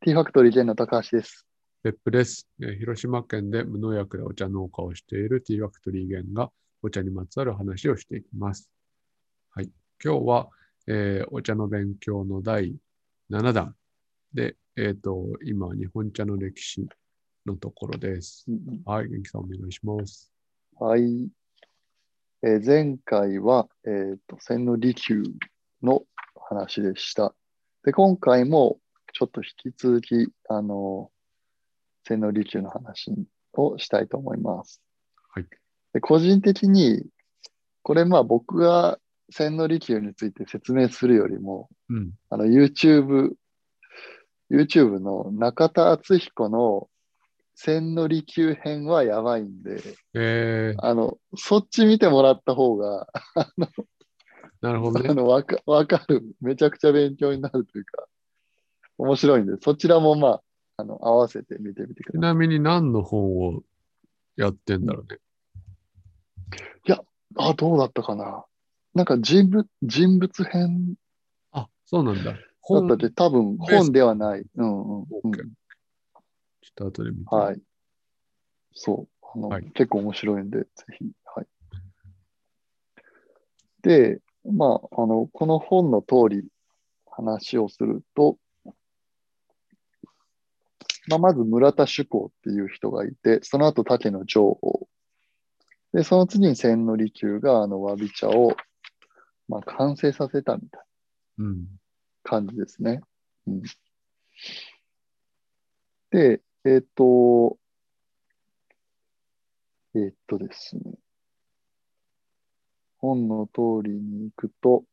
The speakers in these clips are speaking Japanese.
ティーファクトリー兼の高橋です。別府です。えー広島県で無農薬でお茶農家をしているティーファクトリーゲンがお茶にまつわる話をしていきます。はい。今日は、えーお茶の勉強の第7弾で、えっ、と、今、日本茶の歴史のところです。はい。元気さんお願いします。はい。えー前回は、えーと、千利休の話でした。で、今回もちょっと引き続き、あの、千利休の話をしたいと思います。はい。で個人的に、これまあ僕が千利休について説明するよりも、うん。あの YouTube、YouTube の中田敦彦の千利休編はやばいんで、えー、あの、そっち見てもらった方が、なるほどね。あの、わか、わかる。めちゃくちゃ勉強になるというか、面白いんで、そちらもまあ、あの、合わせて見てみてくださちなみに何の本をやってんだろうね。い。あ、どうだったかな。なんか人物、人物編あ、そうなんだ。だ本ったって多分本ではない。うんうん、うんちょっと後で見て。はい。そう。あの、はい結構面白いんで、ぜひ。はい。で、まあ、あの、この本の通り話をすると、まあ、まず村田主公っていう人がいて、その後竹野城王。で、その次に千利休があのわび茶を、まあ、完成させたみたいうん。な感じですね。うん、で、えっ、と、えっ、とですね。本の通りに行くと、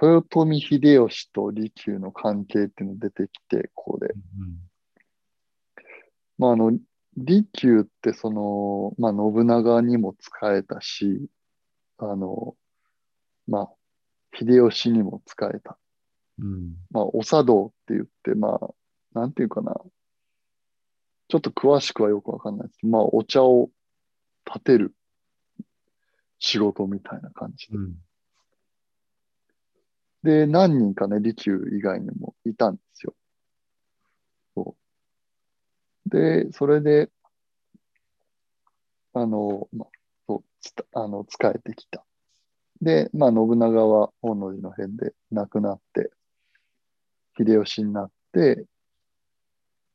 豊臣秀吉と利休の関係っていうのが出てきて、ここで。うんまあ、あの、利休ってその、まあ、信長にも使えたし、あの、まあ、秀吉にも使えた。うん。まあ、お茶道って言って、まあ、なんていうかな。ちょっと詳しくはよくわかんないですけど、まあ、お茶を立てる仕事みたいな感じで。うん。で、何人かね、利休以外にもいたんですよ。そう。で、それで、あの、まあ、そう、つたあの、仕えてきた。で、まあ、信長は本能寺の変で亡くなって、秀吉になって、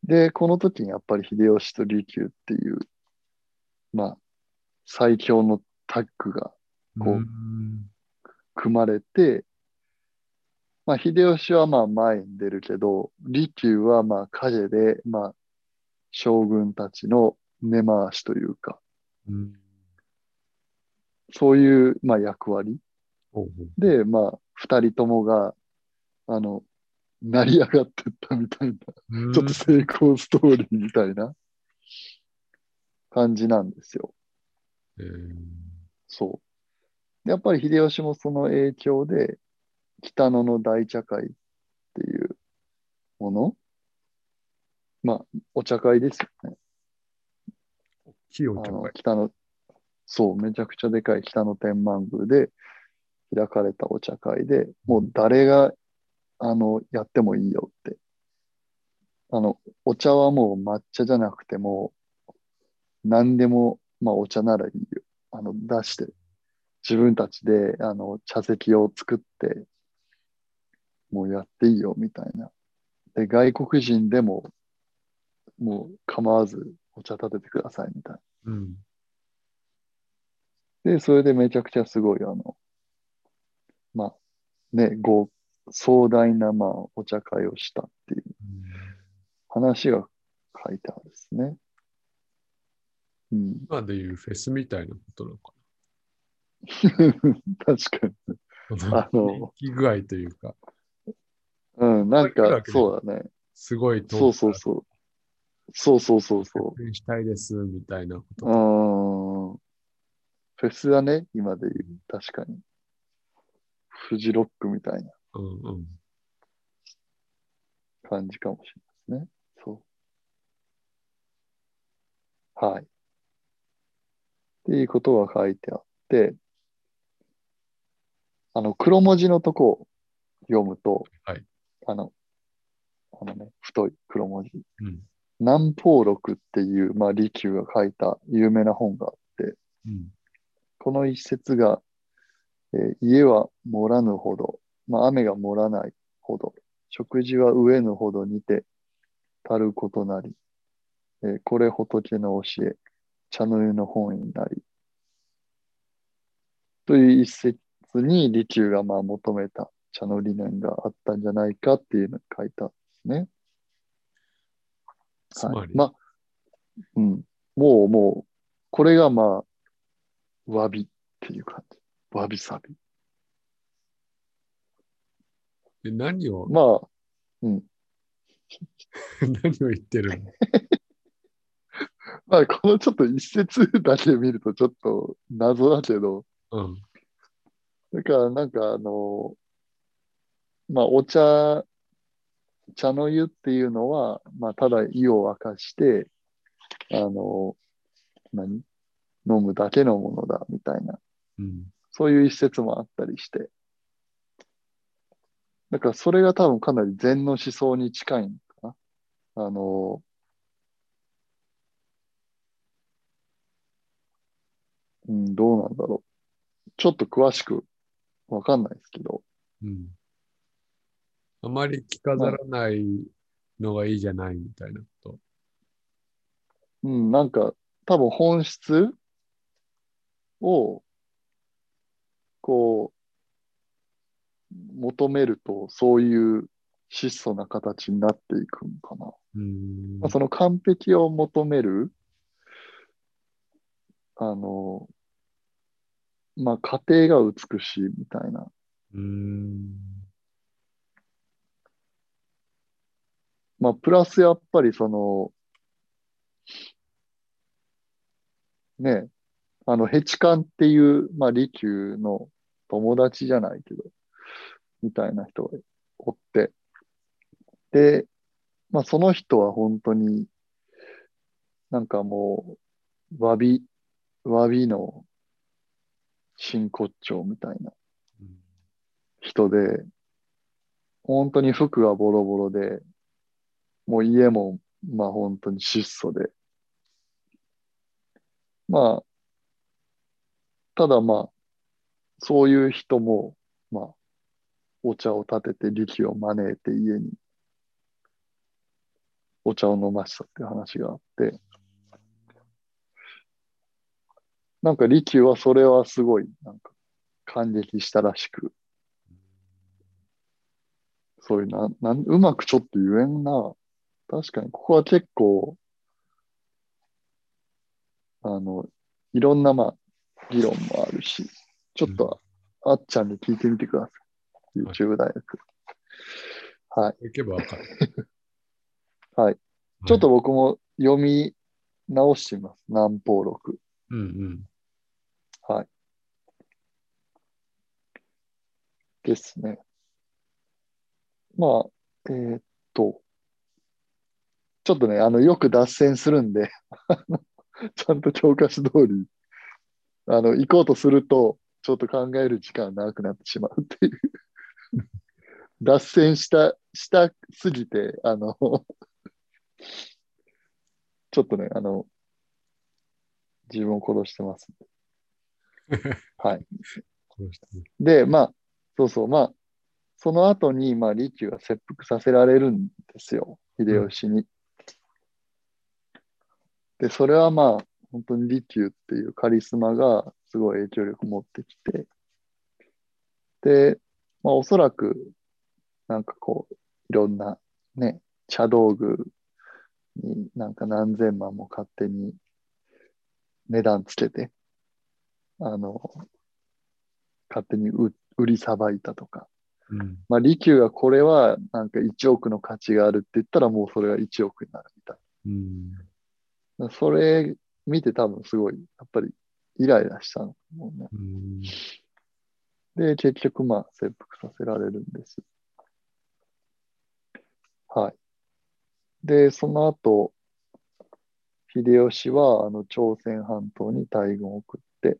で、この時にやっぱり秀吉と利休っていう、まあ、最強のタッグがこううん組まれて、まあ、秀吉はまあ前に出るけど、利休はまあ影で、まあ、将軍たちの根回しというか、うん。そういうまあ役割で、まあ、二人ともが、あの、成り上がってったみたいな、うんちょっと成功ストーリーみたいな感じなんですよ。えーそう。でやっぱり秀吉もその影響で、北野の大茶会っていうもの？まあ、お茶会ですよね。木をあの茶会。北の、そう、めちゃくちゃでかい北の天満宮で開かれたお茶会で、もう誰が、あの、やってもいいよって。あの、お茶はもう抹茶じゃなくても、何でも、まあお茶ならいいよ。あの、出して、自分たちで、あの、茶席を作って、もうやっていいよ、みたいな。で、外国人でも、もう構わずお茶立ててください、みたいな。うん。で、それでめちゃくちゃすごい、あの、まあ、ね、ご、壮大な、まあ、お茶会をしたっていう話が書いてあるんですね。うん。今でいうフェスみたいなことなのか 確かに。な。あの人気具合というか、うん、なんかそうだね。すごいそうそうそう。そうそうそうそう。したいですみたいなこう。とう。ん。フェスだね、今で言う。確かに。フジロックみたいなうんうん。感じかもしれないですね。そう。はい。っていうことが書いてあって、あの、黒文字のとこ、読むと、はいあの、あのね、太い黒文字。うん。南方録っていう、まあ、利休が書いた有名な本があって、うん。この一節が、えー家は盛らぬほど、まあ、雨が盛らないほど、食事は飢えぬほどにて足ることなり、えーこれ仏の教え、茶の湯の本になり、という一節に利休がまあ求めた茶の理念があったんじゃないかっていうのを書いたんですね。つまり、はい、まあ、うん。もうもう、これがまあ、詫びっていう感じ。詫びさび。で何を、まあ、何を言ってるの？まあ、このちょっと一節だけ見るとちょっと謎だけど、うん。だからなんかあの、まあ、お茶、茶の湯っていうのは、まあ、ただ意を沸かして、あの、何？飲むだけのものだみたいな、うん。そういう一節もあったりして。だからそれが多分かなり禅の思想に近いのかな。あの、うん、どうなんだろう。ちょっと詳しくわかんないですけど、うん。あまり着飾らないのがいいじゃないみたいなこと。うん、なんか多分本質をこう求めるとそういう質素な形になっていくのかな。うんまあ、その完璧を求める、あの、まあ、家庭が美しいみたいな。うん。まあ、プラスやっぱりその、ね、あの、ヘチカンっていう、まあ、利休の友達じゃないけど、みたいな人がおって、で、まあ、その人は本当に、なんかもう、詫び、詫びの真骨頂みたいな人で、本当に服がボロボロで、もう家も、まあ本当に質素で。まあ、ただまあ、そういう人も、まあ、お茶を立てて力を招いて家にお茶を飲ましたっていう話があって、なんか利休はそれはすごい、なんか感激したらしく、そういうな、なん、うまくちょっと言えんな。確かに、ここは結構、あの、いろんな、まあ、議論もあるし、ちょっと、あっちゃんに聞いてみてください。YouTube 大学。はい。行けばわかる。はい。ちょっと僕も読み直してみます。南方録。うんうん。はい。ですね。まあ、えーっと、ちょっとね、あの、よく脱線するんで、ちゃんと教科書通り、あの、行こうとすると、ちょっと考える時間が長くなってしまうっていう。脱線した、したすぎて、あの、ちょっとね、あの、自分を殺してます。はい。で、まあ、そうそう、まあ、その後に、まあ、利休が切腹させられるんですよ、秀吉に。で、それはまあ、本当に利休っていうカリスマがすごい影響力持ってきて、で、まあ、おそらく、なんかこう、いろんなね、茶道具になんか何千万も勝手に値段つけて、あの、勝手に売売りさばいたとか。うん。まあ、利休がこれはなんか1億の価値があるって言ったらもうそれが1億になるみたいうん。な。それ見て多分すごい、やっぱりイライラしたのもうね。うん。で、結局まあ切腹させられるんです。はい。で、その後、秀吉はあの朝鮮半島に大軍を送って、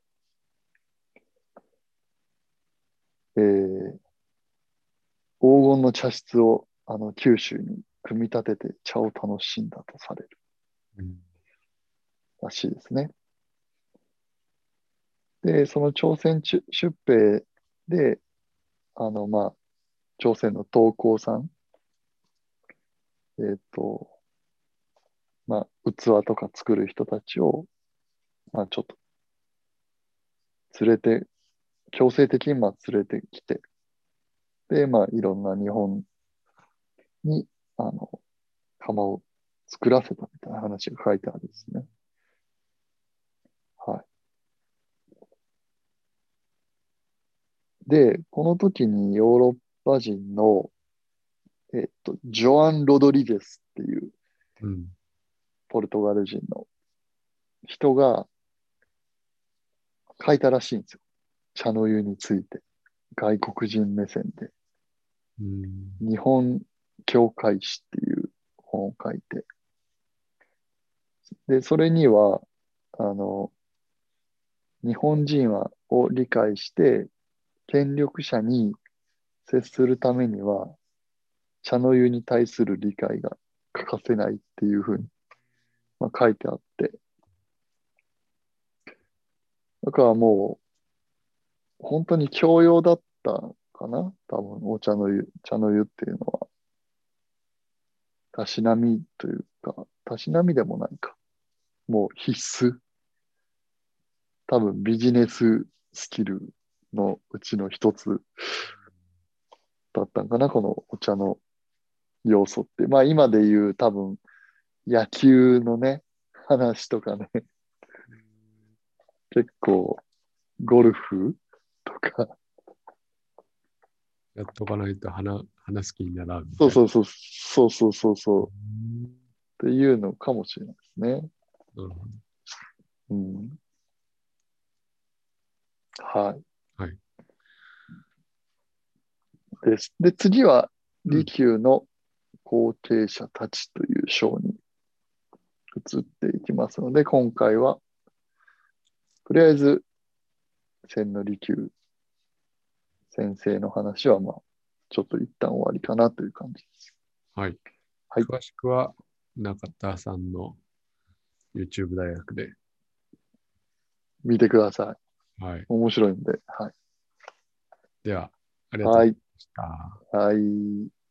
えーの茶室をあの九州に組み立てて茶を楽しんだとされるうん。らしいですね。で、その朝鮮出兵で、あの、まあ、朝鮮の東光さん、えっ、と、まあ、器とか作る人たちを、まあ、ちょっと、連れて、強制的にまあ連れてきて、で、まあ、いろんな日本に、あの、窯を作らせたみたいな話が書いてあるんですね。はい。で、この時にヨーロッパ人の、えっと、ジョアン・ロドリゲスっていううん。ポルトガル人の人が書いたらしいんですよ。茶の湯について。外国人目線で。うん。日本教会史っていう本を書いて。で、それには、あの、日本人はを理解して、権力者に接するためには、茶の湯に対する理解が欠かせないっていうふうに、まあ、書いてあって。だからもう、本当に教養だったかな？多分、お茶の湯、茶の湯っていうのは。たしなみというか、たしなみでもないか。もう必須。多分ビジネススキルのうちの一つだったんかな、このお茶の要素って。まあ今で言う多分野球のね、話とかね、結構ゴルフとか、やっとかないと話話す気にならんそいうな。そうそう、そうそうそうそう、うん。っていうのかもしれないですね。なるほど。うん。はい。はい。です。で、次は、うん利休の後継者たちという章に移っていきますので、今回は、とりあえず、千利休先生の話は、まあ、ちょっと一旦終わりかなという感じです。はい。はい詳しくは中田さんの YouTube 大学で。見てください。はい。面白いんで。はい。では、ありがとうございました。はい。